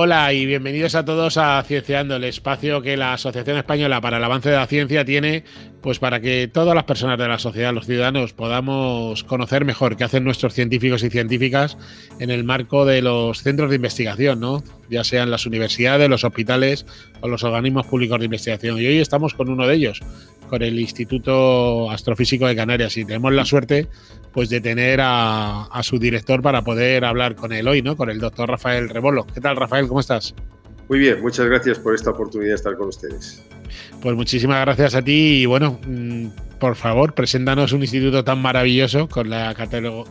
Hola y bienvenidos a todos a Cienciando, el espacio que la Asociación Española para el Avance de la Ciencia tiene, pues para que todas las personas de la sociedad, los ciudadanos, podamos conocer mejor qué hacen nuestros científicos y científicas en el marco de los centros de investigación, ¿no? Ya sean las universidades, los hospitales o los organismos públicos de investigación. Y hoy estamos con uno de ellos, con el Instituto Astrofísico de Canarias, y tenemos la suerte pues de tener a, su director para poder hablar con él hoy, ¿no? Con el doctor Rafael Rebolo. ¿Qué tal, Rafael? ¿Cómo estás? Muy bien, muchas gracias por esta oportunidad de estar con ustedes. Pues muchísimas gracias a ti y bueno, mm, por favor, preséntanos un instituto tan maravilloso con la,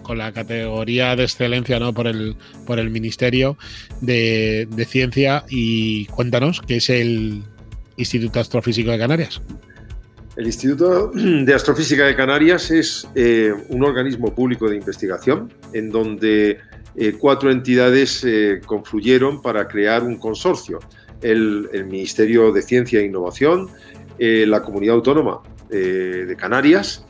con la categoría de excelencia ¿no? por, el, por el Ministerio de, Ciencia y cuéntanos qué es el Instituto Astrofísico de Canarias. El Instituto de Astrofísica de Canarias es eh, un organismo público de investigación en donde eh, cuatro entidades eh, confluyeron para crear un consorcio. El, Ministerio de Ciencia e Innovación, eh, la Comunidad Autónoma eh, de Canarias,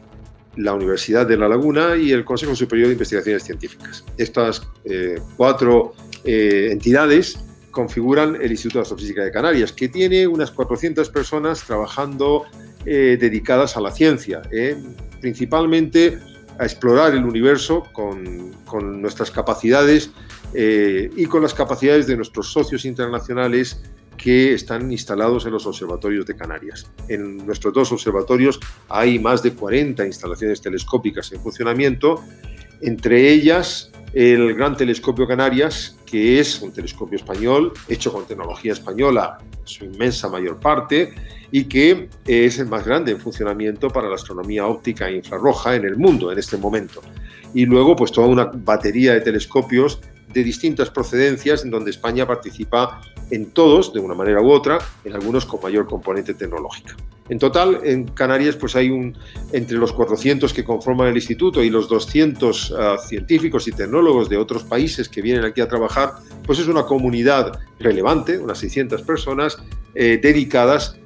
la Universidad de La Laguna y el Consejo Superior de Investigaciones Científicas. Estas eh, cuatro entidades configuran el Instituto de Astrofísica de Canarias, que tiene unas 400 personas trabajando dedicadas a la ciencia, principalmente a explorar el universo con, nuestras capacidades eh, y con las capacidades de nuestros socios internacionales que están instalados en los observatorios de Canarias. En nuestros dos observatorios hay más de 40 instalaciones telescópicas en funcionamiento, entre ellas el Gran Telescopio Canarias, que es un telescopio español hecho con tecnología española, su inmensa mayor parte, y que es el más grande en funcionamiento para la astronomía óptica e infrarroja en el mundo en este momento. Y luego, pues toda una batería de telescopios de distintas procedencias en donde España participa en todos, de una manera u otra, en algunos con mayor componente tecnológica. En total, en Canarias, pues hay un, entre los 400 que conforman el instituto y los 200 uh, científicos y tecnólogos de otros países que vienen aquí a trabajar, pues es una comunidad relevante, unas 600 personas eh, dedicadas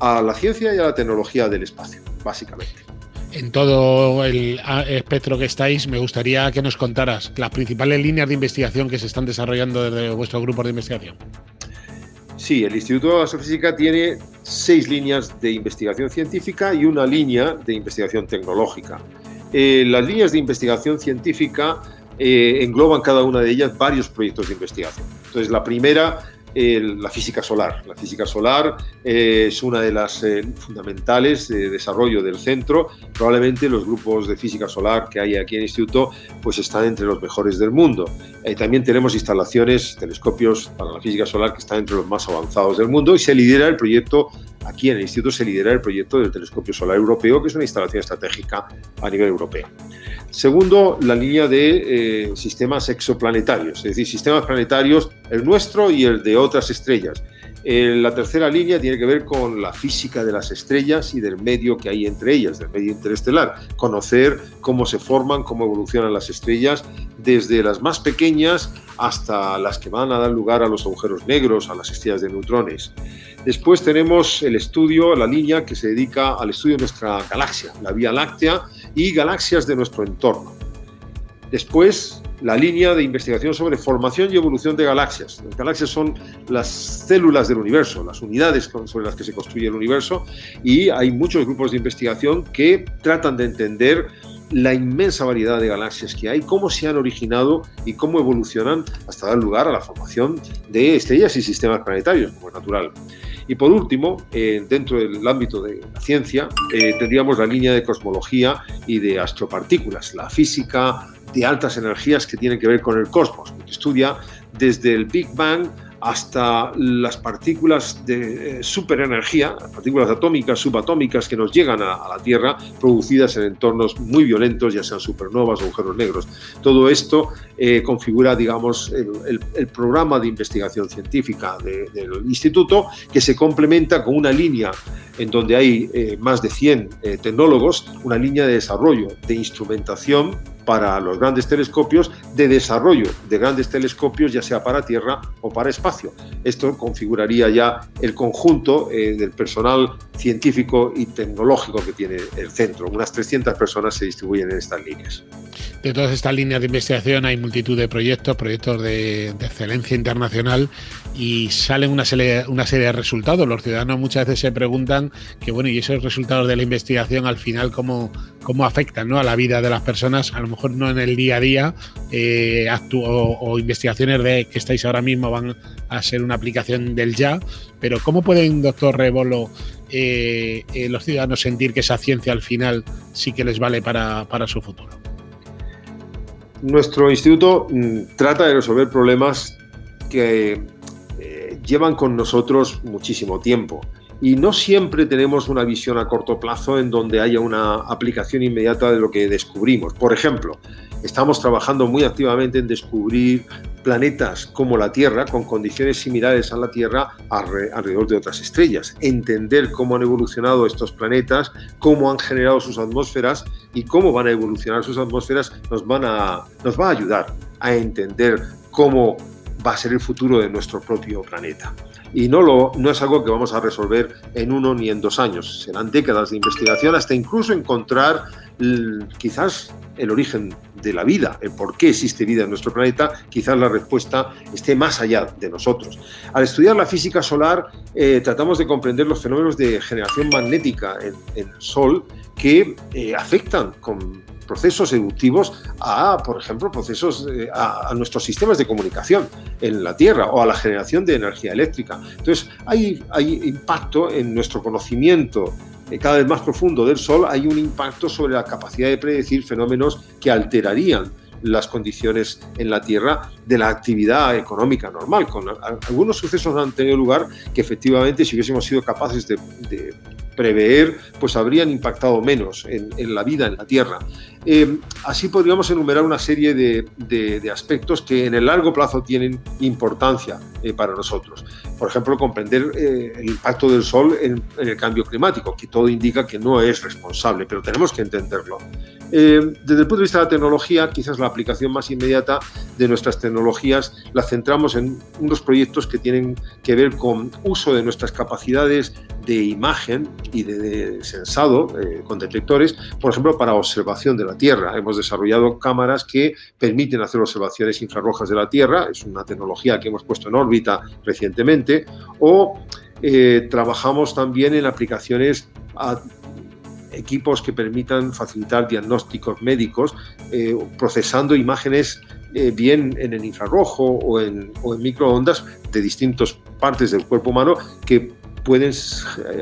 a la ciencia y a la tecnología del espacio, básicamente. En todo el espectro que estáis, me gustaría que nos contaras las principales líneas de investigación que se están desarrollando desde vuestro grupo de investigación. Sí, el Instituto de Astrofísica tiene seis líneas de investigación científica y una línea de investigación tecnológica. Eh, las líneas de investigación científica eh, engloban cada una de ellas varios proyectos de investigación. Entonces, la primera la física solar. La física solar eh, es una de las eh, fundamentales de desarrollo del centro. Probablemente los grupos de física solar que hay aquí en el instituto pues están entre los mejores del mundo. Eh, también tenemos instalaciones, telescopios para la física solar que están entre los más avanzados del mundo y se lidera el proyecto, aquí en el instituto se lidera el proyecto del telescopio solar europeo, que es una instalación estratégica a nivel europeo. Segundo, la línea de eh, sistemas exoplanetarios, es decir, sistemas planetarios, el nuestro y el de otras estrellas. Eh, la tercera línea tiene que ver con la física de las estrellas y del medio que hay entre ellas, del medio interestelar. Conocer cómo se forman, cómo evolucionan las estrellas, desde las más pequeñas hasta las que van a dar lugar a los agujeros negros, a las estrellas de neutrones. Después tenemos el estudio, la línea que se dedica al estudio de nuestra galaxia, la Vía Láctea y galaxias de nuestro entorno. Después, la línea de investigación sobre formación y evolución de galaxias. Las galaxias son las células del universo, las unidades sobre las que se construye el universo y hay muchos grupos de investigación que tratan de entender la inmensa variedad de galaxias que hay, cómo se han originado y cómo evolucionan hasta dar lugar a la formación de estrellas y sistemas planetarios, como es natural. Y por último, eh, dentro del ámbito de la ciencia, eh, tendríamos la línea de cosmología y de astropartículas, la física de altas energías que tienen que ver con el cosmos, que estudia desde el Big Bang hasta las partículas de eh, superenergía, partículas atómicas, subatómicas que nos llegan a, la Tierra, producidas en entornos muy violentos, ya sean supernovas o agujeros negros. Todo esto eh, configura, digamos, el, programa de investigación científica de, del instituto, que se complementa con una línea en donde hay eh, más de 100 eh, tecnólogos, una línea de desarrollo de instrumentación para los grandes telescopios, de desarrollo de grandes telescopios, ya sea para Tierra o para espacio. Esto configuraría ya el conjunto eh, del personal científico y tecnológico que tiene el centro. Unas 300 personas se distribuyen en estas líneas. de todas estas líneas de investigación hay multitud de proyectos, proyectos de, excelencia internacional y salen una serie, de resultados. Los ciudadanos muchas veces se preguntan que, bueno, ¿y esos resultados de la investigación al final cómo, cómo afectan ¿no? a la vida de las personas? A lo mejor no en el día a día eh, o, investigaciones de que estáis ahora mismo van a ser una aplicación del ya, pero ¿cómo pueden, doctor Rebolo, eh, eh, los ciudadanos sentir que esa ciencia al final sí que les vale para, para su futuro? Nuestro instituto mm, trata de resolver problemas que llevan con nosotros muchísimo tiempo y no siempre tenemos una visión a corto plazo en donde haya una aplicación inmediata de lo que descubrimos. Por ejemplo, estamos trabajando muy activamente en descubrir planetas como la Tierra, con condiciones similares a la Tierra alrededor de otras estrellas. Entender cómo han evolucionado estos planetas, cómo han generado sus atmósferas y cómo van a evolucionar sus atmósferas nos, van a, nos va a ayudar a entender cómo va a ser el futuro de nuestro propio planeta. Y no, lo, no es algo que vamos a resolver en uno ni en dos años. Serán décadas de investigación hasta incluso encontrar quizás el origen de la vida, el por qué existe vida en nuestro planeta, quizás la respuesta esté más allá de nosotros. Al estudiar la física solar, eh, tratamos de comprender los fenómenos de generación magnética en, el Sol que eh, afectan con procesos evolutivos a, por ejemplo, procesos eh, a, nuestros sistemas de comunicación en la Tierra o a la generación de energía eléctrica. Entonces, hay, hay impacto en nuestro conocimiento cada vez más profundo del Sol, hay un impacto sobre la capacidad de predecir fenómenos que alterarían las condiciones en la Tierra de la actividad económica normal. Con algunos sucesos han tenido lugar que efectivamente si hubiésemos sido capaces de, prever, pues habrían impactado menos en, la vida en la Tierra. Eh, así podríamos enumerar una serie de, aspectos que en el largo plazo tienen importancia eh, para nosotros. Por ejemplo, comprender eh, el impacto del Sol en, el cambio climático, que todo indica que no es responsable, pero tenemos que entenderlo. desde el punto de vista de la tecnología, quizás la aplicación más inmediata de nuestras tecnologías la centramos en unos proyectos que tienen que ver con uso de nuestras capacidades de imagen y de, sensado con detectores, por ejemplo, para observación de la Tierra. Hemos desarrollado cámaras que permiten hacer observaciones infrarrojas de la Tierra, es una tecnología que hemos puesto en recientemente, o eh, trabajamos también en aplicaciones a equipos que permitan facilitar diagnósticos médicos eh, procesando imágenes eh, bien en el infrarrojo o en, o en microondas de distintas partes del cuerpo humano que pueden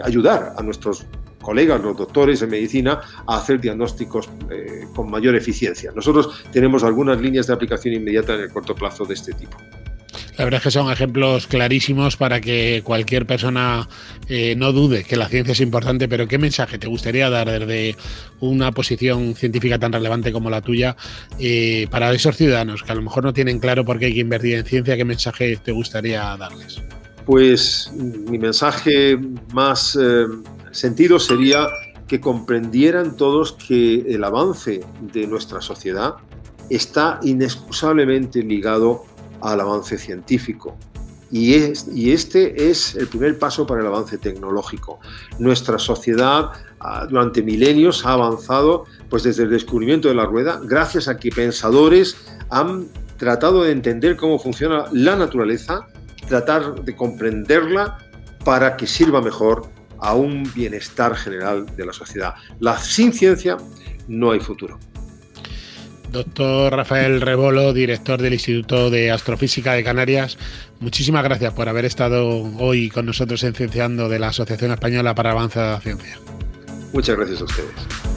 ayudar a nuestros colegas, los doctores de medicina, a hacer diagnósticos con mayor eficiencia. Nosotros tenemos algunas líneas de aplicación inmediata en el corto plazo de este tipo. La verdad es que son ejemplos clarísimos para que cualquier persona eh, no dude que la ciencia es importante, pero ¿qué mensaje te gustaría dar desde una posición científica tan relevante como la tuya eh, para esos ciudadanos que a lo mejor no tienen claro por qué hay que invertir en ciencia? ¿Qué mensaje te gustaría darles? Pues mi mensaje más sentido sería que comprendieran todos que el avance de nuestra sociedad está inexcusablemente ligado al avance científico. Y, y, este es el primer paso para el avance tecnológico. Nuestra sociedad ah, durante milenios ha avanzado pues desde el descubrimiento de la rueda, gracias a que pensadores han tratado de entender cómo funciona la naturaleza, tratar de comprenderla para que sirva mejor a un bienestar general de la sociedad. La, sin ciencia no hay futuro. Doctor Rafael Rebolo, director del Instituto de Astrofísica de Canarias, muchísimas gracias por haber estado hoy con nosotros en Cienciando de la Asociación Española para el Avance de la Ciencia. Muchas gracias a ustedes.